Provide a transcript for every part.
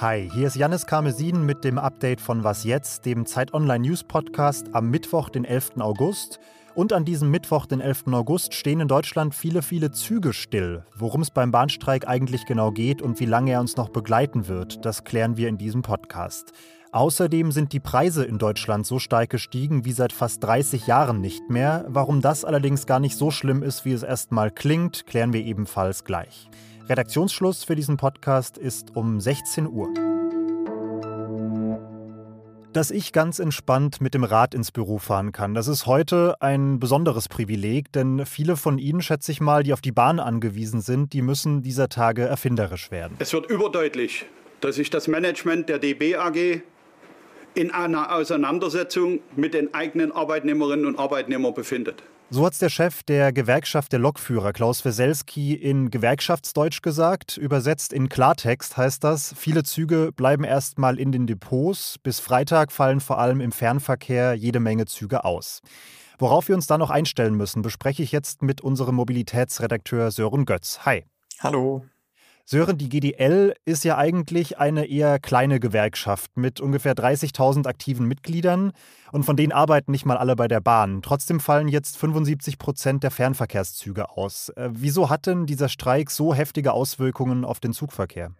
Hi, hier ist Janis Karmesin mit dem Update von Was jetzt, dem Zeit Online News Podcast am Mittwoch, den 11. August. Und an diesem Mittwoch, den 11. August, stehen in Deutschland viele, viele Züge still. Worum es beim Bahnstreik eigentlich genau geht und wie lange er uns noch begleiten wird, das klären wir in diesem Podcast. Außerdem sind die Preise in Deutschland so stark gestiegen wie seit fast 30 Jahren nicht mehr. Warum das allerdings gar nicht so schlimm ist, wie es erstmal klingt, klären wir ebenfalls gleich. Redaktionsschluss für diesen Podcast ist um 16 Uhr. Dass ich ganz entspannt mit dem Rad ins Büro fahren kann, das ist heute ein besonderes Privileg, denn viele von Ihnen, schätze ich mal, die auf die Bahn angewiesen sind, die müssen dieser Tage erfinderisch werden. Es wird überdeutlich, dass sich das Management der DB AG in einer Auseinandersetzung mit den eigenen Arbeitnehmerinnen und Arbeitnehmern befindet. So hat es der Chef der Gewerkschaft der Lokführer, Klaus Weselski, in Gewerkschaftsdeutsch gesagt. Übersetzt in Klartext heißt das, viele Züge bleiben erstmal in den Depots. Bis Freitag fallen vor allem im Fernverkehr jede Menge Züge aus. Worauf wir uns da noch einstellen müssen, bespreche ich jetzt mit unserem Mobilitätsredakteur Sören Götz. Hi. Hallo. Sören, die GDL ist ja eigentlich eine eher kleine Gewerkschaft mit ungefähr 30.000 aktiven Mitgliedern und von denen arbeiten nicht mal alle bei der Bahn. Trotzdem fallen jetzt 75 Prozent der Fernverkehrszüge aus. Äh, wieso hat denn dieser Streik so heftige Auswirkungen auf den Zugverkehr?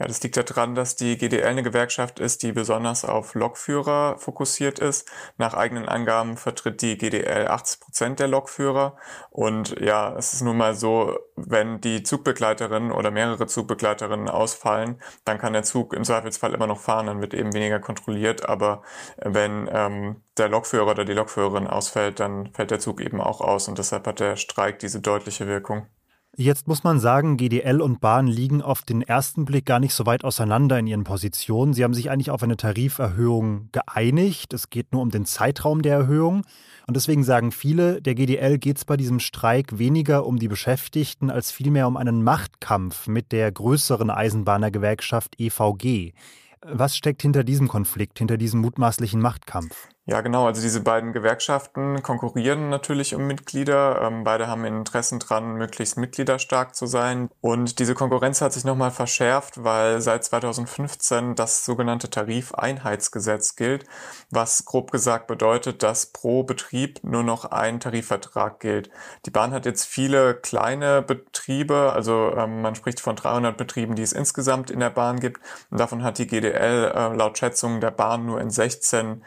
Ja, das liegt daran, dass die GDL eine Gewerkschaft ist, die besonders auf Lokführer fokussiert ist. Nach eigenen Angaben vertritt die GDL 80 Prozent der Lokführer. Und ja, es ist nun mal so, wenn die Zugbegleiterinnen oder mehrere Zugbegleiterinnen ausfallen, dann kann der Zug im Zweifelsfall immer noch fahren, dann wird eben weniger kontrolliert. Aber wenn ähm, der Lokführer oder die Lokführerin ausfällt, dann fällt der Zug eben auch aus. Und deshalb hat der Streik diese deutliche Wirkung. Jetzt muss man sagen, GDL und Bahn liegen auf den ersten Blick gar nicht so weit auseinander in ihren Positionen. Sie haben sich eigentlich auf eine Tariferhöhung geeinigt. Es geht nur um den Zeitraum der Erhöhung. Und deswegen sagen viele, der GDL geht es bei diesem Streik weniger um die Beschäftigten als vielmehr um einen Machtkampf mit der größeren Eisenbahnergewerkschaft EVG. Was steckt hinter diesem Konflikt, hinter diesem mutmaßlichen Machtkampf? Ja, genau. Also diese beiden Gewerkschaften konkurrieren natürlich um Mitglieder. Ähm, beide haben Interessen dran, möglichst mitgliederstark zu sein. Und diese Konkurrenz hat sich nochmal verschärft, weil seit 2015 das sogenannte Tarifeinheitsgesetz gilt, was grob gesagt bedeutet, dass pro Betrieb nur noch ein Tarifvertrag gilt. Die Bahn hat jetzt viele kleine Betriebe, also ähm, man spricht von 300 Betrieben, die es insgesamt in der Bahn gibt. Und davon hat die GDL äh, laut Schätzungen der Bahn nur in 16 äh,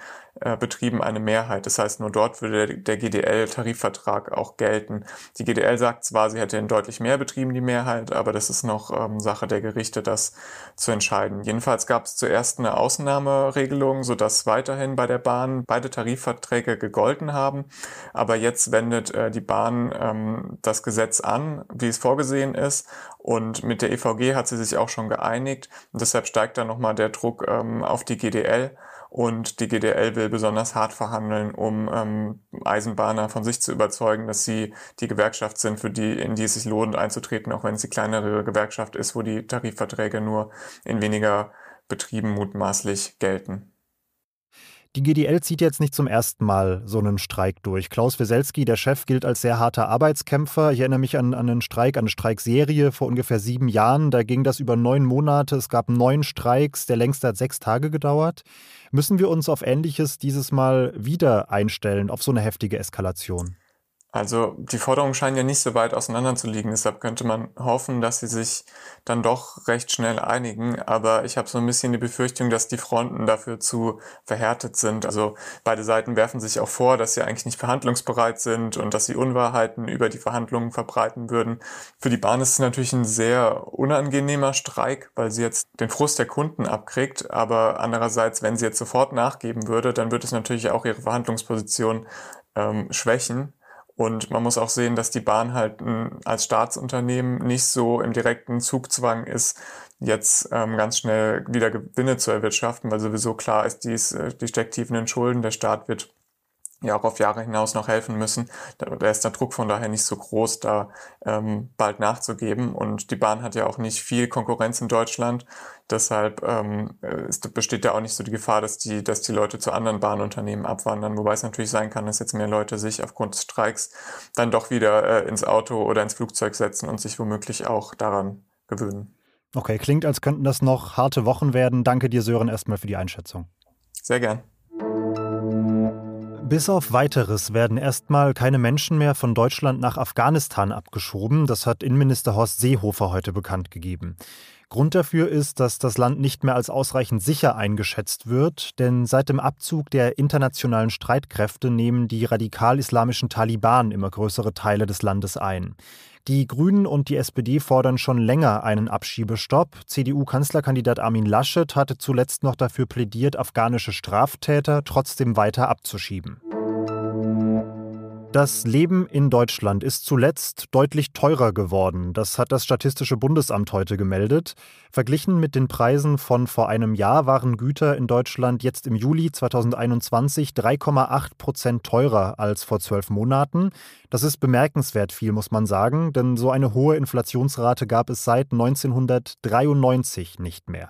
Betrieben eine Mehrheit. Das heißt, nur dort würde der GDL-Tarifvertrag auch gelten. Die GDL sagt zwar, sie hätte in deutlich mehr Betrieben die Mehrheit, aber das ist noch ähm, Sache der Gerichte, das zu entscheiden. Jedenfalls gab es zuerst eine Ausnahmeregelung, sodass weiterhin bei der Bahn beide Tarifverträge gegolten haben. Aber jetzt wendet äh, die Bahn ähm, das Gesetz an, wie es vorgesehen ist. Und mit der EVG hat sie sich auch schon geeinigt. Und deshalb steigt da nochmal der Druck ähm, auf die GDL. Und die GDL will besonders hart verhandeln, um ähm, Eisenbahner von sich zu überzeugen, dass sie die Gewerkschaft sind, für die, in die es sich lohnt einzutreten, auch wenn es die kleinere Gewerkschaft ist, wo die Tarifverträge nur in weniger Betrieben mutmaßlich gelten. Die GDL zieht jetzt nicht zum ersten Mal so einen Streik durch. Klaus Weselski, der Chef, gilt als sehr harter Arbeitskämpfer. Ich erinnere mich an, an einen Streik, an eine Streikserie vor ungefähr sieben Jahren. Da ging das über neun Monate. Es gab neun Streiks. Der längste hat sechs Tage gedauert. Müssen wir uns auf Ähnliches dieses Mal wieder einstellen, auf so eine heftige Eskalation? Also die Forderungen scheinen ja nicht so weit auseinander zu liegen, deshalb könnte man hoffen, dass sie sich dann doch recht schnell einigen. Aber ich habe so ein bisschen die Befürchtung, dass die Fronten dafür zu verhärtet sind. Also beide Seiten werfen sich auch vor, dass sie eigentlich nicht verhandlungsbereit sind und dass sie Unwahrheiten über die Verhandlungen verbreiten würden. Für die Bahn ist es natürlich ein sehr unangenehmer Streik, weil sie jetzt den Frust der Kunden abkriegt. Aber andererseits, wenn sie jetzt sofort nachgeben würde, dann würde es natürlich auch ihre Verhandlungsposition ähm, schwächen. Und man muss auch sehen, dass die Bahn halt als Staatsunternehmen nicht so im direkten Zugzwang ist, jetzt ähm, ganz schnell wieder Gewinne zu erwirtschaften, weil sowieso klar ist, dies, äh, die steckt tief in den Schulden. Der Staat wird ja auch auf Jahre hinaus noch helfen müssen. Da, da ist der Druck von daher nicht so groß, da ähm, bald nachzugeben. Und die Bahn hat ja auch nicht viel Konkurrenz in Deutschland. Deshalb ähm, ist, besteht da auch nicht so die Gefahr, dass die, dass die Leute zu anderen Bahnunternehmen abwandern. Wobei es natürlich sein kann, dass jetzt mehr Leute sich aufgrund des Streiks dann doch wieder äh, ins Auto oder ins Flugzeug setzen und sich womöglich auch daran gewöhnen. Okay, klingt, als könnten das noch harte Wochen werden. Danke dir, Sören, erstmal für die Einschätzung. Sehr gern. Bis auf weiteres werden erstmal keine Menschen mehr von Deutschland nach Afghanistan abgeschoben. Das hat Innenminister Horst Seehofer heute bekannt gegeben. Grund dafür ist, dass das Land nicht mehr als ausreichend sicher eingeschätzt wird, denn seit dem Abzug der internationalen Streitkräfte nehmen die radikal-islamischen Taliban immer größere Teile des Landes ein. Die Grünen und die SPD fordern schon länger einen Abschiebestopp. CDU-Kanzlerkandidat Armin Laschet hatte zuletzt noch dafür plädiert, afghanische Straftäter trotzdem weiter abzuschieben. Das Leben in Deutschland ist zuletzt deutlich teurer geworden. Das hat das Statistische Bundesamt heute gemeldet. Verglichen mit den Preisen von vor einem Jahr waren Güter in Deutschland jetzt im Juli 2021 3,8 Prozent teurer als vor zwölf Monaten. Das ist bemerkenswert viel, muss man sagen, denn so eine hohe Inflationsrate gab es seit 1993 nicht mehr.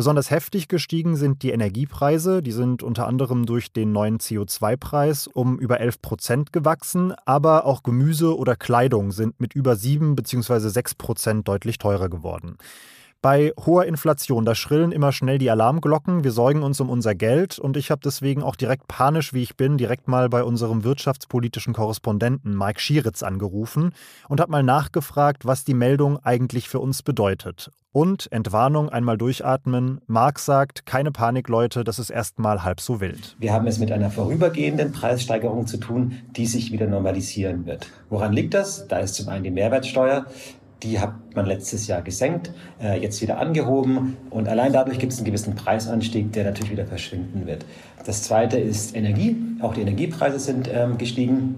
Besonders heftig gestiegen sind die Energiepreise. Die sind unter anderem durch den neuen CO2-Preis um über 11 Prozent gewachsen. Aber auch Gemüse oder Kleidung sind mit über 7 bzw. 6 Prozent deutlich teurer geworden. Bei hoher Inflation, da schrillen immer schnell die Alarmglocken. Wir sorgen uns um unser Geld und ich habe deswegen auch direkt panisch, wie ich bin, direkt mal bei unserem wirtschaftspolitischen Korrespondenten Mike Schieritz angerufen und habe mal nachgefragt, was die Meldung eigentlich für uns bedeutet. Und Entwarnung einmal durchatmen. Marc sagt, keine Panik, Leute, das ist erstmal halb so wild. Wir haben es mit einer vorübergehenden Preissteigerung zu tun, die sich wieder normalisieren wird. Woran liegt das? Da ist zum einen die Mehrwertsteuer. Die hat man letztes Jahr gesenkt, äh, jetzt wieder angehoben und allein dadurch gibt es einen gewissen Preisanstieg, der natürlich wieder verschwinden wird. Das zweite ist Energie. Auch die Energiepreise sind ähm, gestiegen.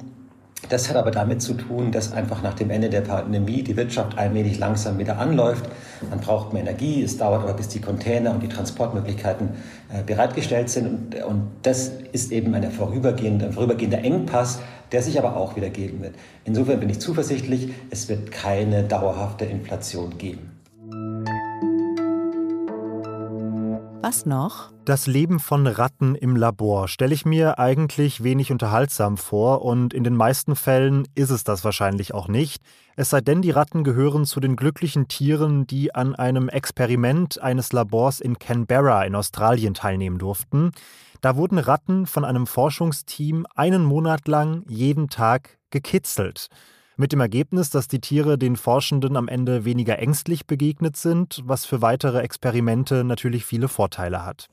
Das hat aber damit zu tun, dass einfach nach dem Ende der Pandemie die Wirtschaft allmählich langsam wieder anläuft. Man braucht mehr Energie, es dauert aber, bis die Container und die Transportmöglichkeiten äh, bereitgestellt sind. Und, und, das ist eben ein vorübergehender Engpass, der sich aber auch wieder geben wird. Insofern bin ich zuversichtlich, es wird keine dauerhafte Inflation geben. Was noch? Das Leben von Ratten im Labor stelle ich mir eigentlich wenig unterhaltsam vor und in den meisten Fällen ist es das wahrscheinlich auch nicht. Es sei denn, die Ratten gehören zu den glücklichen Tieren, die an einem Experiment eines Labors in Canberra in Australien teilnehmen durften. Da wurden Ratten von einem Forschungsteam einen Monat lang jeden Tag gekitzelt. Mit dem Ergebnis, dass die Tiere den Forschenden am Ende weniger ängstlich begegnet sind, was für weitere Experimente natürlich viele Vorteile hat.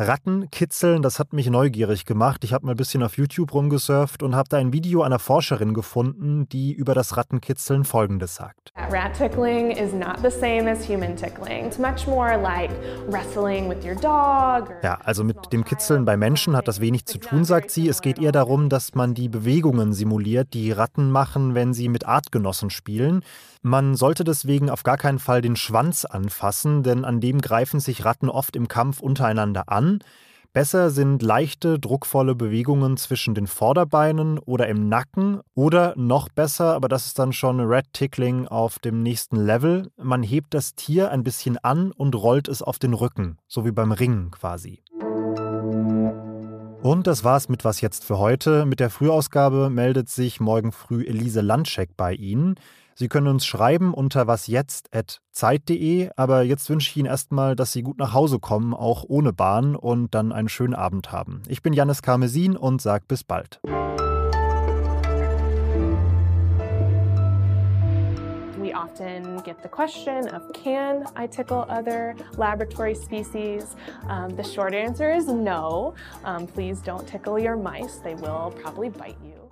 Ratten kitzeln, das hat mich neugierig gemacht. Ich habe mal ein bisschen auf YouTube rumgesurft und habe da ein Video einer Forscherin gefunden, die über das Rattenkitzeln folgendes sagt. Rat tickling is not the same as human tickling. It's much more like wrestling with your dog. Ja, also mit dem Kitzeln bei Menschen hat das wenig zu tun, sagt sie. Es geht eher darum, dass man die Bewegungen simuliert, die Ratten machen, wenn sie mit Artgenossen spielen. Man sollte deswegen auf gar keinen Fall den Schwanz anfassen, denn an dem greifen sich Ratten oft im Kampf untereinander an. Besser sind leichte, druckvolle Bewegungen zwischen den Vorderbeinen oder im Nacken oder noch besser, aber das ist dann schon Red Tickling auf dem nächsten Level. Man hebt das Tier ein bisschen an und rollt es auf den Rücken, so wie beim Ringen quasi. Und das war's mit Was jetzt für heute. Mit der Frühausgabe meldet sich morgen früh Elise Landscheck bei Ihnen. Sie können uns schreiben unter wasjetzt.zeit.de, aber jetzt wünsche ich Ihnen erstmal, dass Sie gut nach Hause kommen, auch ohne Bahn und dann einen schönen Abend haben. Ich bin Janis Karmesin und sage bis bald. often get the question of can I tickle other laboratory species? Um, the short answer is no. Um, please don't tickle your mice, they will probably bite you.